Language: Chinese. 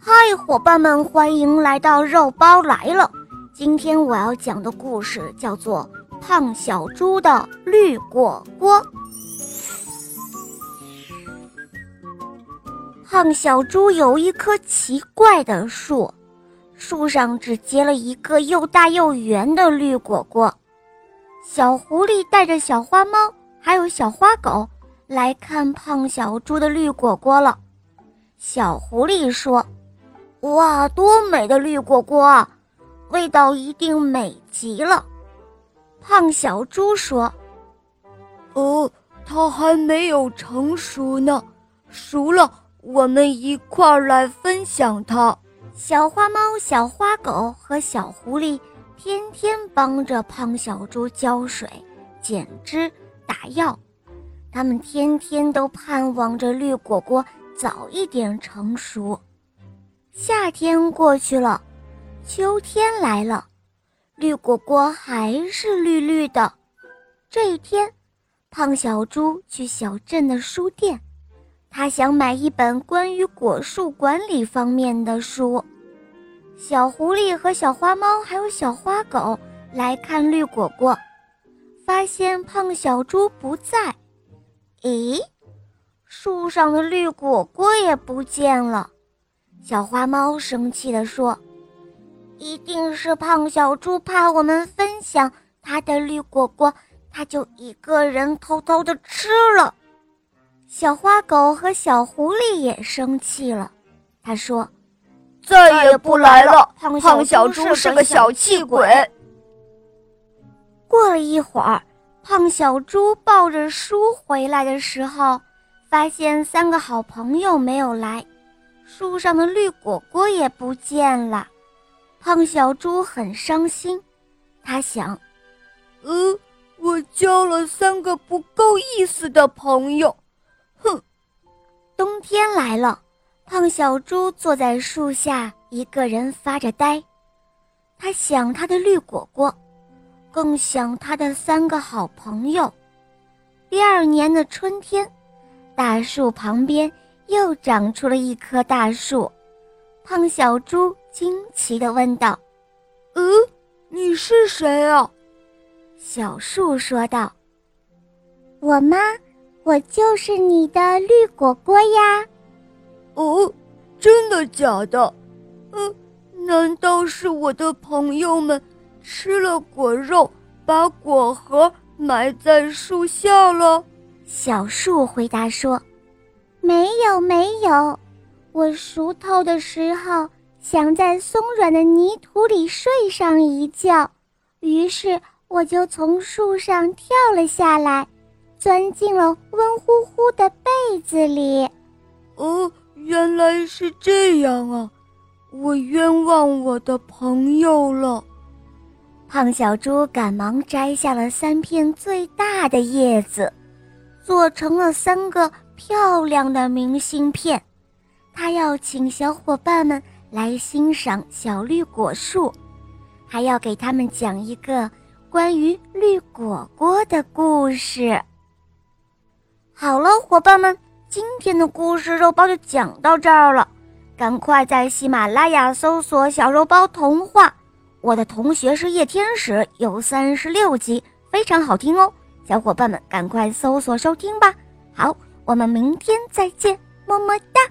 嗨，伙伴们，欢迎来到肉包来了。今天我要讲的故事叫做《胖小猪的绿果果》。胖小猪有一棵奇怪的树，树上只结了一个又大又圆的绿果果。小狐狸带着小花猫还有小花狗来看胖小猪的绿果果了。小狐狸说：“哇，多美的绿果果啊，味道一定美极了。”胖小猪说：“哦，它还没有成熟呢，熟了我们一块儿来分享它。”小花猫、小花狗和小狐狸天天帮着胖小猪浇水、剪枝、打药，他们天天都盼望着绿果果。早一点成熟。夏天过去了，秋天来了，绿果果还是绿绿的。这一天，胖小猪去小镇的书店，他想买一本关于果树管理方面的书。小狐狸和小花猫还有小花狗来看绿果果，发现胖小猪不在。咦？树上的绿果果也不见了，小花猫生气地说：“一定是胖小猪怕我们分享它的绿果果，它就一个人偷偷的吃了。”小花狗和小狐狸也生气了，他说：“再也不来了，胖小猪是个小气鬼。”过了一会儿，胖小猪抱着书回来的时候。发现三个好朋友没有来，树上的绿果果也不见了，胖小猪很伤心。他想：“呃，我交了三个不够意思的朋友。”哼。冬天来了，胖小猪坐在树下，一个人发着呆。他想他的绿果果，更想他的三个好朋友。第二年的春天。大树旁边又长出了一棵大树，胖小猪惊奇地问道：“嗯，你是谁啊？”小树说道：“我吗？我就是你的绿果果呀。”“哦，真的假的？嗯，难道是我的朋友们吃了果肉，把果核埋在树下了？”小树回答说：“没有，没有。我熟透的时候，想在松软的泥土里睡上一觉，于是我就从树上跳了下来，钻进了温乎乎的被子里。哦，原来是这样啊！我冤枉我的朋友了。”胖小猪赶忙摘下了三片最大的叶子。做成了三个漂亮的明信片，他要请小伙伴们来欣赏小绿果树，还要给他们讲一个关于绿果果的故事。好了，伙伴们，今天的故事肉包就讲到这儿了，赶快在喜马拉雅搜索“小肉包童话”，我的同学是夜天使，有三十六集，非常好听哦。小伙伴们，赶快搜索收听吧！好，我们明天再见，么么哒。